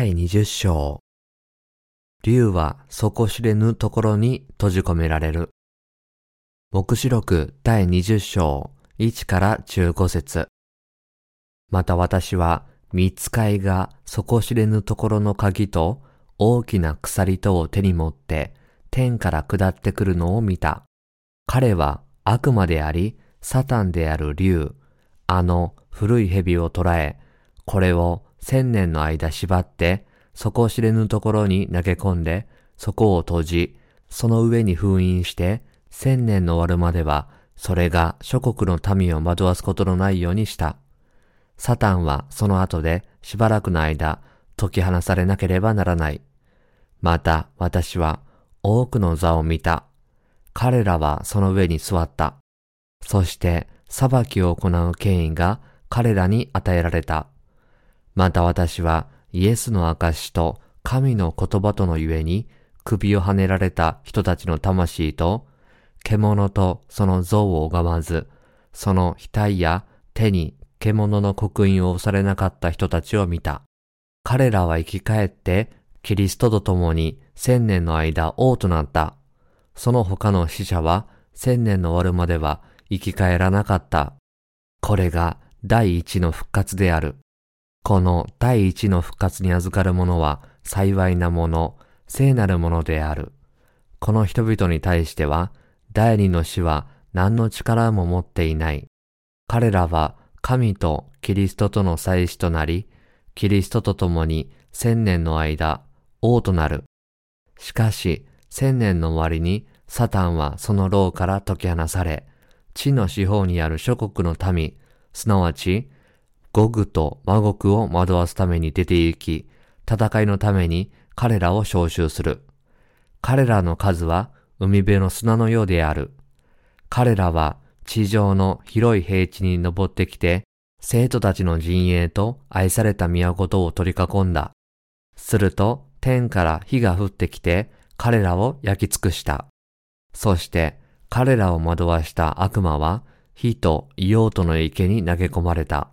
第20章。竜は底知れぬところに閉じ込められる。目視録第20章1から15節また私は見つかいが底知れぬところの鍵と大きな鎖とを手に持って天から下ってくるのを見た。彼は悪魔であり、サタンである竜、あの古い蛇を捕らえ、これを千年の間縛って、底知れぬところに投げ込んで、そこを閉じ、その上に封印して、千年の終わるまでは、それが諸国の民を惑わすことのないようにした。サタンはその後でしばらくの間、解き放されなければならない。また私は多くの座を見た。彼らはその上に座った。そして裁きを行う権威が彼らに与えられた。また私はイエスの証と神の言葉とのゆえに首をはねられた人たちの魂と獣とその像を拝まず、その額や手に獣の刻印を押されなかった人たちを見た。彼らは生き返ってキリストと共に千年の間王となった。その他の死者は千年の終わるまでは生き返らなかった。これが第一の復活である。この第一の復活に預かる者は幸いなもの、聖なるものである。この人々に対しては、第二の死は何の力も持っていない。彼らは神とキリストとの祭司となり、キリストと共に千年の間、王となる。しかし、千年の終わりに、サタンはその牢から解き放され、地の四方にある諸国の民、すなわち、ゴグとマゴクを惑わすために出て行き、戦いのために彼らを召集する。彼らの数は海辺の砂のようである。彼らは地上の広い平地に登ってきて、生徒たちの陣営と愛された都を取り囲んだ。すると天から火が降ってきて彼らを焼き尽くした。そして彼らを惑わした悪魔は火と硫黄との池に投げ込まれた。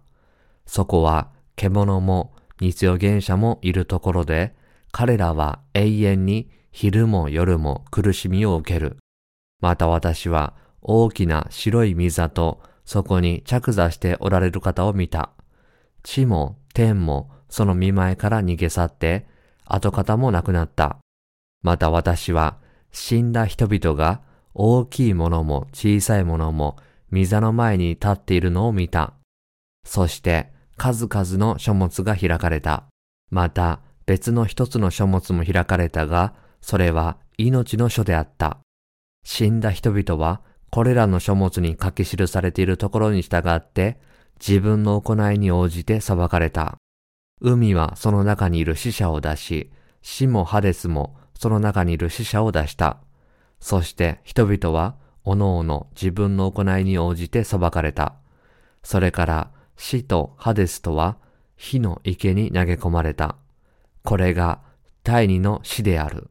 そこは獣も日曜原者もいるところで、彼らは永遠に昼も夜も苦しみを受ける。また私は大きな白い溝とそこに着座しておられる方を見た。地も天もその見前から逃げ去って、跡形もなくなった。また私は死んだ人々が大きいものも小さいものも溝の前に立っているのを見た。そして数々の書物が開かれた。また別の一つの書物も開かれたが、それは命の書であった。死んだ人々はこれらの書物に書き記されているところに従って自分の行いに応じて裁かれた。海はその中にいる死者を出し、死もハデスもその中にいる死者を出した。そして人々はおのおの自分の行いに応じて裁かれた。それから死とハデスとは火の池に投げ込まれた。これが第二の死である。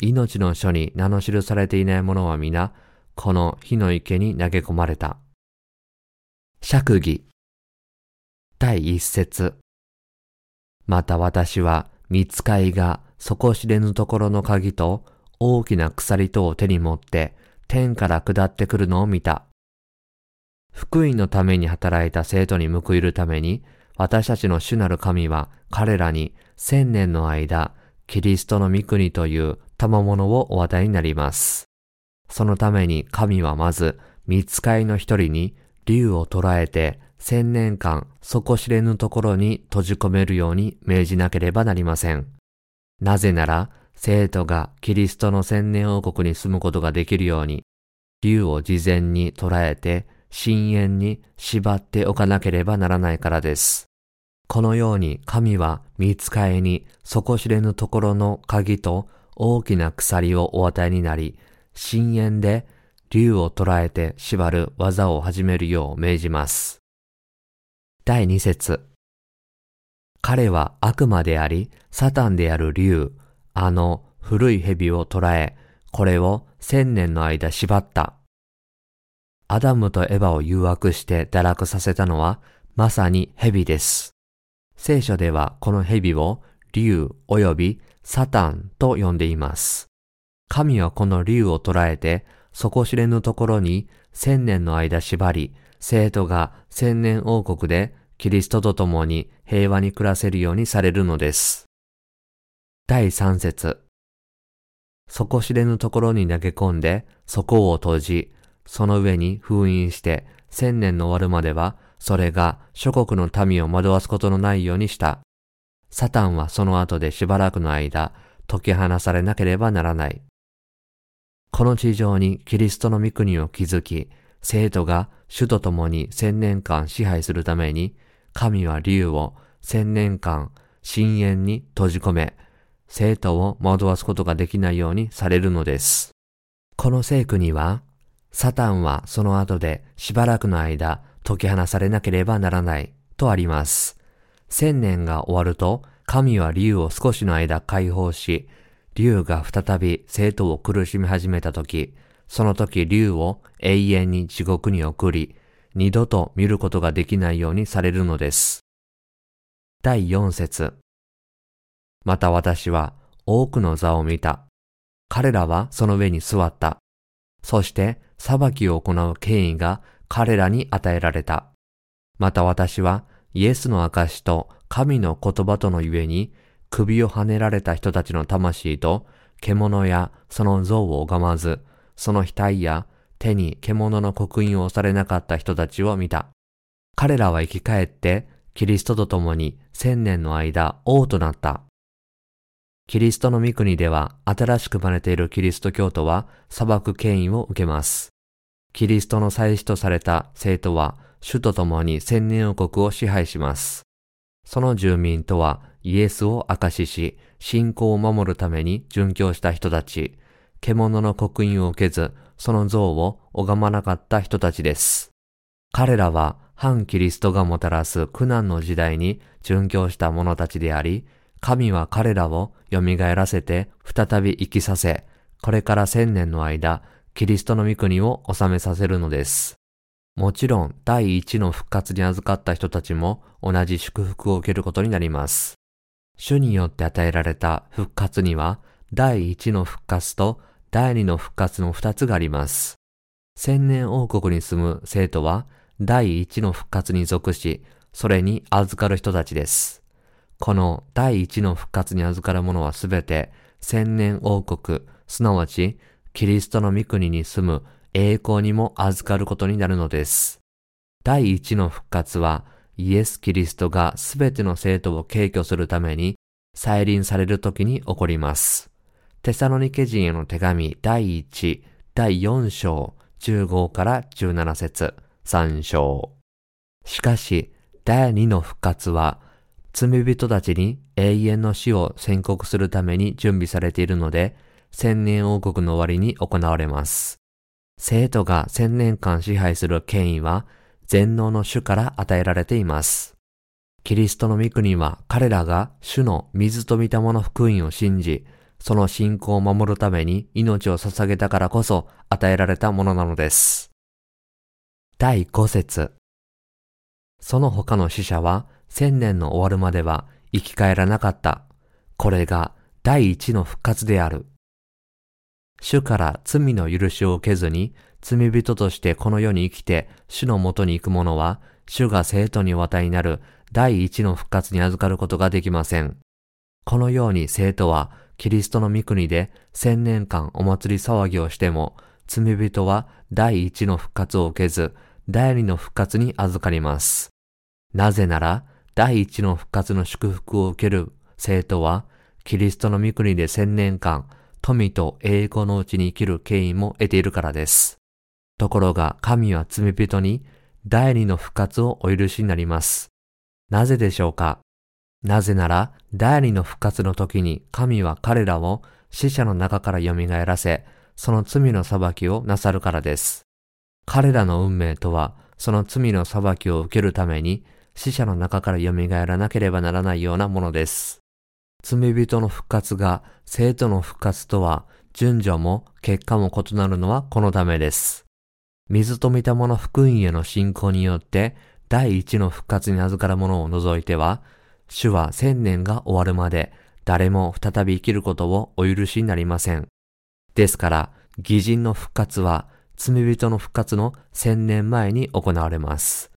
命の書に名の記されていない者は皆、この火の池に投げ込まれた。釈義第一節また私は見つかいが底知れぬところの鍵と大きな鎖とを手に持って天から下ってくるのを見た。福音のために働いた生徒に報いるために、私たちの主なる神は彼らに千年の間、キリストの御国という賜物をお与えになります。そのために神はまず、見つかいの一人に竜を捕らえて千年間底知れぬところに閉じ込めるように命じなければなりません。なぜなら、生徒がキリストの千年王国に住むことができるように、竜を事前に捕らえて深淵に縛っておかなければならないからです。このように神は見つかえに底知れぬところの鍵と大きな鎖をお与えになり、深淵で竜を捕らえて縛る技を始めるよう命じます。第二節彼は悪魔であり、サタンである竜、あの古い蛇を捕らえ、これを千年の間縛った。アダムとエバを誘惑して堕落させたのは、まさに蛇です。聖書ではこの蛇を竜及びサタンと呼んでいます。神はこの竜を捉えて、底知れぬところに千年の間縛り、生徒が千年王国でキリストと共に平和に暮らせるようにされるのです。第三節。底知れぬところに投げ込んで、底を閉じ、その上に封印して、千年の終わるまでは、それが諸国の民を惑わすことのないようにした。サタンはその後でしばらくの間、解き放されなければならない。この地上にキリストの御国を築き、生徒が主と共に千年間支配するために、神は竜を千年間深淵に閉じ込め、生徒を惑わすことができないようにされるのです。この聖句には、サタンはその後でしばらくの間解き放されなければならないとあります。千年が終わると、神は竜を少しの間解放し、竜が再び生徒を苦しみ始めたとき、その時竜を永遠に地獄に送り、二度と見ることができないようにされるのです。第四節また私は多くの座を見た。彼らはその上に座った。そして裁きを行う権威が彼らに与えられた。また私はイエスの証と神の言葉とのゆえに首をはねられた人たちの魂と獣やその像を拝まず、その額や手に獣の刻印を押されなかった人たちを見た。彼らは生き返ってキリストと共に千年の間王となった。キリストの御国では新しく生まれているキリスト教徒は裁く権威を受けます。キリストの祭司とされた生徒は主と共に千年王国を支配します。その住民とはイエスを証しし、信仰を守るために殉教した人たち、獣の刻印を受けず、その像を拝まなかった人たちです。彼らは反キリストがもたらす苦難の時代に殉教した者たちであり、神は彼らを蘇らせて再び生きさせ、これから千年の間、キリストの御国を治めさせるのです。もちろん、第一の復活に預かった人たちも同じ祝福を受けることになります。主によって与えられた復活には、第一の復活と第二の復活の二つがあります。千年王国に住む生徒は、第一の復活に属し、それに預かる人たちです。この第一の復活に預かる者はすべて千年王国、すなわちキリストの御国に住む栄光にも預かることになるのです。第一の復活はイエス・キリストがすべての生徒を敬虚するために再臨される時に起こります。テサロニケ人への手紙第1、第4章、15から17節、3章。しかし、第2の復活は罪人たちに永遠の死を宣告するために準備されているので、千年王国の終わりに行われます。生徒が千年間支配する権威は全能の主から与えられています。キリストの御国は彼らが主の水と御霊の福音を信じ、その信仰を守るために命を捧げたからこそ与えられたものなのです。第5節その他の死者は千年の終わるまでは生き返らなかった。これが第一の復活である。主から罪の許しを受けずに、罪人としてこの世に生きて主のもとに行く者は、主が生徒にお与えになる第一の復活に預かることができません。このように生徒はキリストの御国で千年間お祭り騒ぎをしても、罪人は第一の復活を受けず、第二の復活に預かります。なぜなら、第一の復活の祝福を受ける生徒は、キリストの御国で千年間、富と栄光のうちに生きる権威も得ているからです。ところが神は罪人に第二の復活をお許しになります。なぜでしょうか？なぜなら、第二の復活の時に神は彼らを死者の中から蘇らせ、その罪の裁きをなさるからです。彼らの運命とは、その罪の裁きを受けるために死者の中から蘇らなければならないようなものです。罪人の復活が生徒の復活とは順序も結果も異なるのはこのためです。水と御霊の福音への信仰によって第一の復活に預かるものを除いては、主は千年が終わるまで誰も再び生きることをお許しになりません。ですから、偽人の復活は罪人の復活の千年前に行われます。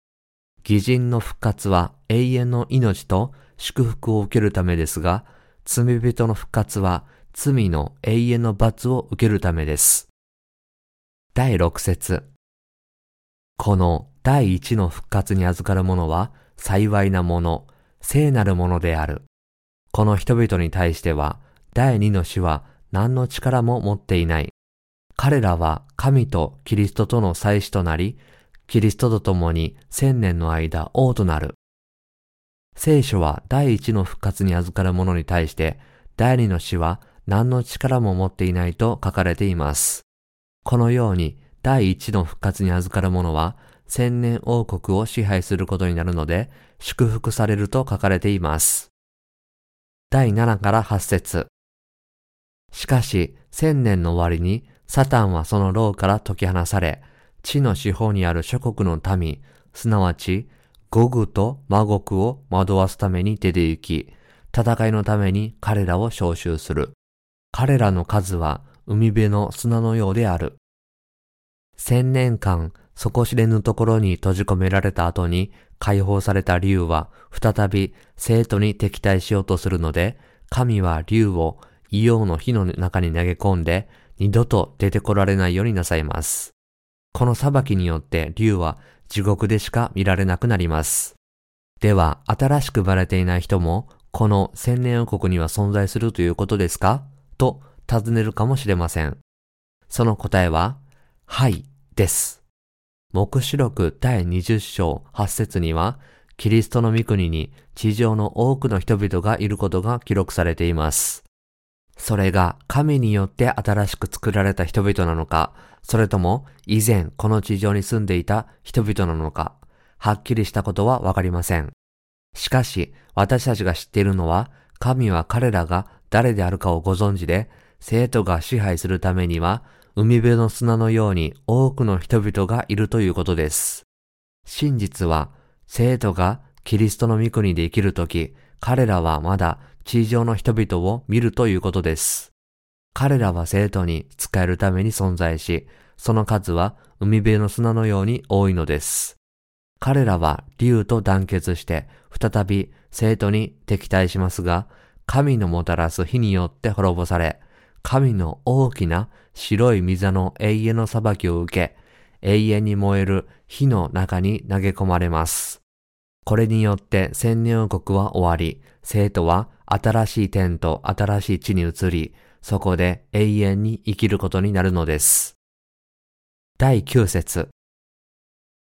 偽人の復活は永遠の命と祝福を受けるためですが、罪人の復活は罪の永遠の罰を受けるためです。第6節この第一の復活に預かる者は幸いなもの、聖なるものである。この人々に対しては、第二の死は何の力も持っていない。彼らは神とキリストとの祭司となり、キリストと共に千年の間王となる。聖書は第一の復活に預かる者に対して、第二の死は何の力も持っていないと書かれています。このように第一の復活に預かる者は千年王国を支配することになるので祝福されると書かれています。第7から8節しかし千年の終わりにサタンはその牢から解き放され、地の四方にある諸国の民、すなわち、ゴグとマゴクを惑わすために出て行き、戦いのために彼らを召集する。彼らの数は海辺の砂のようである。千年間底知れぬところに閉じ込められた後に解放された竜は再び生徒に敵対しようとするので、神は竜を硫黄の火の中に投げ込んで二度と出てこられないようになさいます。この裁きによって竜は地獄でしか見られなくなります。では、新しく生まれていない人も、この千年王国には存在するということですか？と尋ねるかもしれません。その答えは、はい、です。目視録第20章8節には、キリストの御国に地上の多くの人々がいることが記録されています。それが神によって新しく作られた人々なのか、それとも以前この地上に住んでいた人々なのか、はっきりしたことはわかりません。しかし、私たちが知っているのは、神は彼らが誰であるかをご存知で、生徒が支配するためには、海辺の砂のように多くの人々がいるということです。真実は、生徒がキリストの御国で生きるとき、彼らはまだ地上の人々を見るということです。彼らは生徒に使えるために存在し、その数は海辺の砂のように多いのです。彼らは竜と団結して再び生徒に敵対しますが、神のもたらす火によって滅ぼされ、神の大きな白い溝の永遠の裁きを受け、永遠に燃える火の中に投げ込まれます。これによって千年王国は終わり、生徒は新しい天と新しい地に移り、そこで永遠に生きることになるのです。第9節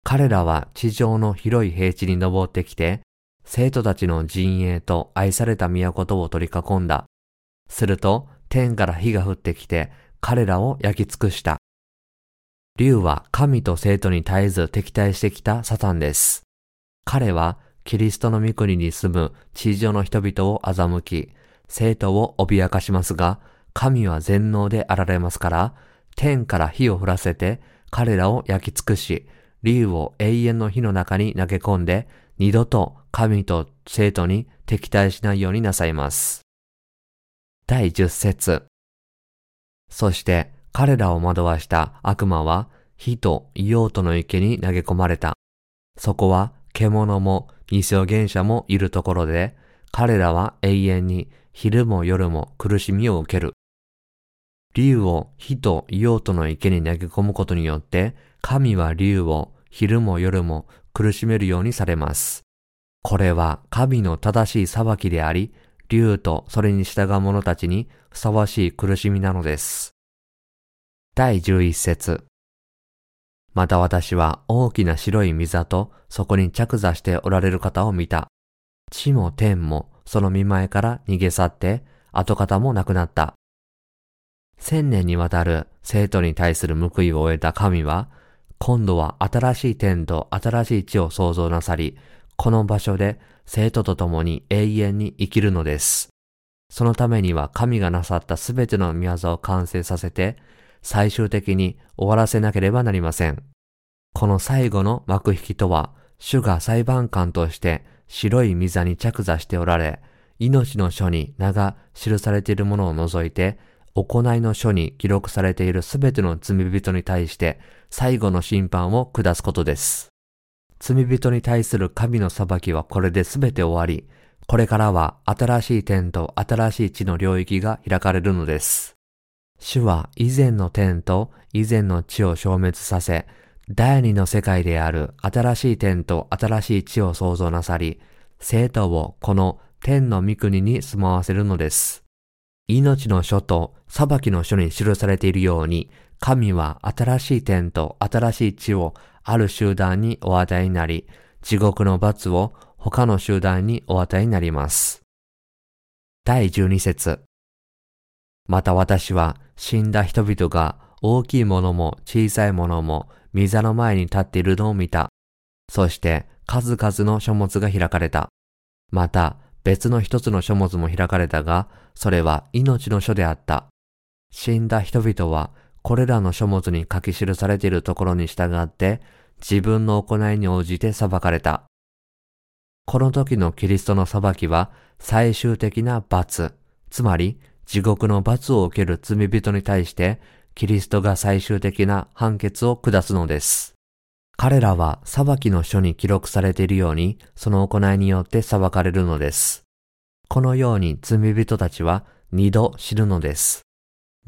彼らは地上の広い平地に登ってきて、生徒たちの陣営と愛された都とを取り囲んだ。すると、天から火が降ってきて、彼らを焼き尽くした。竜は神と生徒に絶えず敵対してきたサタンです。彼はキリストの御国に住む地上の人々を欺き、生徒を脅かしますが、神は全能であられますから、天から火を降らせて彼らを焼き尽くし、竜を永遠の火の中に投げ込んで、二度と神と生徒に敵対しないようになさいます。第十節そして彼らを惑わした悪魔は火と硫黄との池に投げ込まれた。そこは獣も偽予言者もいるところで、彼らは永遠に昼も夜も苦しみを受ける。竜を火と硫黄との池に投げ込むことによって、神は竜を昼も夜も苦しめるようにされます。これは神の正しい裁きであり、竜とそれに従う者たちにふさわしい苦しみなのです。第11節また私は大きな白い溝とそこに着座しておられる方を見た。地も天もその見前から逃げ去って跡形もなくなった。千年にわたる生徒に対する報いを終えた神は、今度は新しい天と新しい地を創造なさり、この場所で生徒と共に永遠に生きるのです。そのためには神がなさったすべての御業を完成させて、最終的に終わらせなければなりません。この最後の幕引きとは、主が裁判官として白い溝に着座しておられ、命の書に名が記されているものを除いて、行いの書に記録されているすべての罪人に対して最後の審判を下すことです。罪人に対する神の裁きはこれで全て終わり、これからは新しい天と新しい地の領域が開かれるのです。主は以前の天と以前の地を消滅させ、第二の世界である新しい天と新しい地を創造なさり、生徒をこの天の御国に住まわせるのです。命の書と裁きの書に記されているように、神は新しい天と新しい地をある集団にお与えになり、地獄の罰を他の集団にお与えになります。第12節また私は死んだ人々が大きいものも小さいものも御座の前に立っているのを見た。そして数々の書物が開かれた。また別の一つの書物も開かれたが、それは命の書であった。死んだ人々はこれらの書物に書き記されているところに従って自分の行いに応じて裁かれた。この時のキリストの裁きは最終的な罰、つまり地獄の罰を受ける罪人に対してキリストが最終的な判決を下すのです。彼らは裁きの書に記録されているように、その行いによって裁かれるのです。このように罪人たちは二度死ぬのです。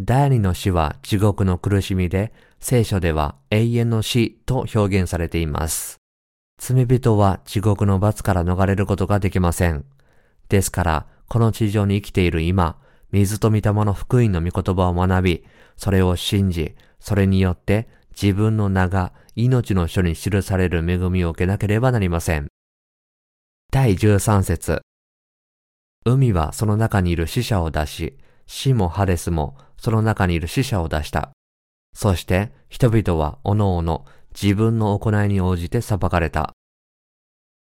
第二の死は地獄の苦しみで、聖書では永遠の死と表現されています。罪人は地獄の罰から逃れることができません。ですから、この地上に生きている今、水と御霊の福音の御言葉を学び、それを信じ、それによって自分の名が命の書に記される恵みを受けなければなりません。第13節海はその中にいる死者を出し、死もハデスもその中にいる死者を出した。そして人々はおのおの自分の行いに応じて裁かれた。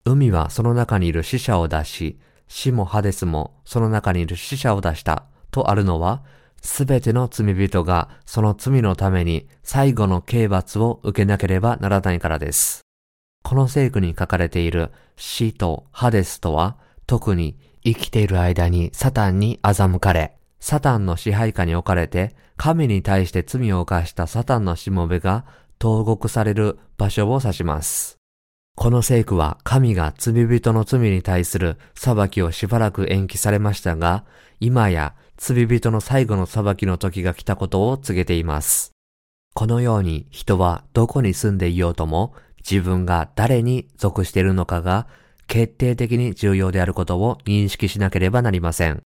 海はその中にいる死者を出し、死もハデスもその中にいる死者を出したとあるのは、すべての罪人がその罪のために最後の刑罰を受けなければならないからです。この聖句に書かれている死とハデスとは、特に生きている間にサタンに欺かれ、サタンの支配下に置かれて、神に対して罪を犯したサタンのしもべが投獄される場所を指します。この聖句は神が罪人の罪に対する裁きをしばらく延期されましたが、今や罪人の最後の裁きの時が来たことを告げています。このように人はどこに住んでいようとも自分が誰に属しているのかが決定的に重要であることを認識しなければなりません。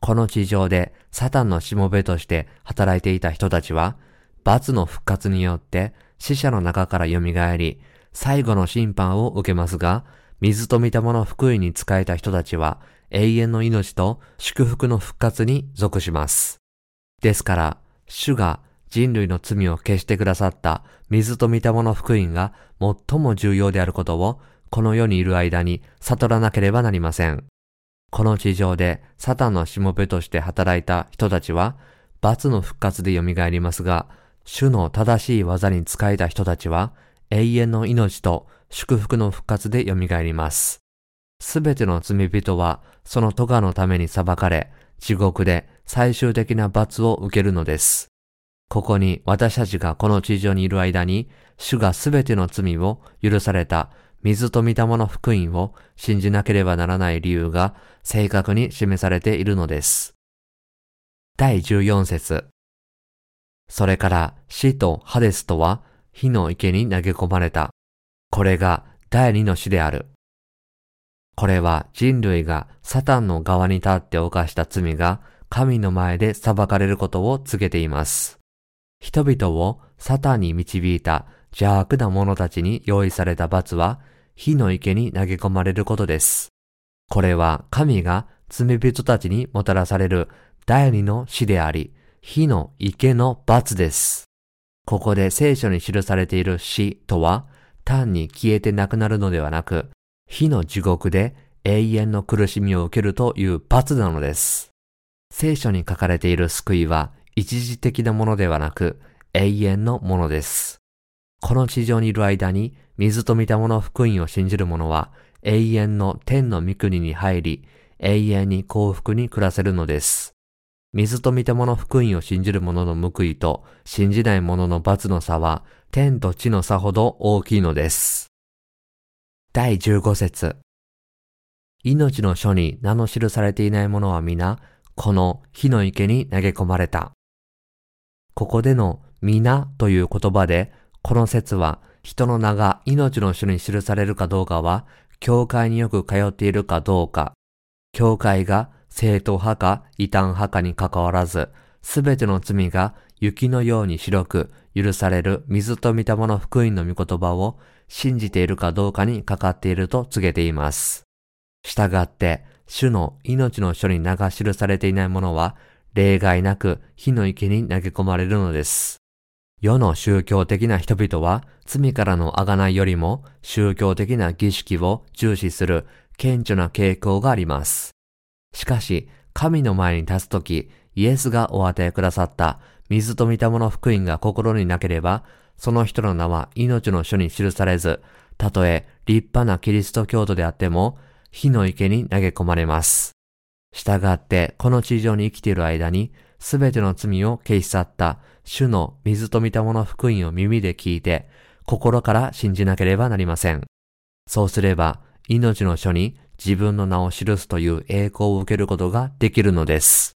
この地上でサタンのしもべとして働いていた人たちは、罰の復活によって死者の中から蘇り、最後の審判を受けますが、水と御霊の福音に仕えた人たちは、永遠の命と祝福の復活に属します。ですから、主が人類の罪を消してくださった水と御霊の福音が最も重要であることを、この世にいる間に悟らなければなりません。この地上でサタンのしもべとして働いた人たちは、罰の復活で蘇りますが、主の正しい技に仕えた人たちは、永遠の命と祝福の復活で蘇ります。すべての罪人は、その咎のために裁かれ、地獄で最終的な罰を受けるのです。ここに私たちがこの地上にいる間に、主がすべての罪を許された水と御霊の福音を信じなければならない理由が正確に示されているのです。第14節それから死とハデスとは火の池に投げ込まれた。これが第二の死である。これは人類がサタンの側に立って犯した罪が神の前で裁かれることを告げています。人々をサタンに導いた邪悪な者たちに用意された罰は火の池に投げ込まれることです。これは神が罪人たちにもたらされる第二の死であり、火の池の罰です。ここで聖書に記されている死とは、単に消えてなくなるのではなく、火の地獄で永遠の苦しみを受けるという罰なのです。聖書に書かれている救いは一時的なものではなく永遠のものです。この地上にいる間に水と御霊の福音を信じる者は永遠の天の御国に入り、永遠に幸福に暮らせるのです。水と御霊の福音を信じる者の報いと信じない者の罰の差は天と地の差ほど大きいのです。第15節命の書に名の記されていない者は皆、この火の池に投げ込まれた。ここでの皆という言葉で、この説は人の名が命の書に記されるかどうかは、教会によく通っているかどうか、教会が正統派か異端派かに関わらず、すべての罪が雪のように白く許される水と御霊の福音の御言葉を信じているかどうかにかかっていると告げています。したがって、主の命の書に名が記されていないものは、例外なく火の池に投げ込まれるのです。世の宗教的な人々は罪からの贖いよりも宗教的な儀式を重視する顕著な傾向があります。しかし、神の前に立つとき、イエスがお与えくださった水と御霊の福音が心になければ、その人の名は命の書に記されず、たとえ立派なキリスト教徒であっても、火の池に投げ込まれます。従って、この地上に生きている間に、すべての罪を消し去った主の水と見たもの福音を耳で聞いて、心から信じなければなりません。そうすれば、命の書に自分の名を記すという栄光を受けることができるのです。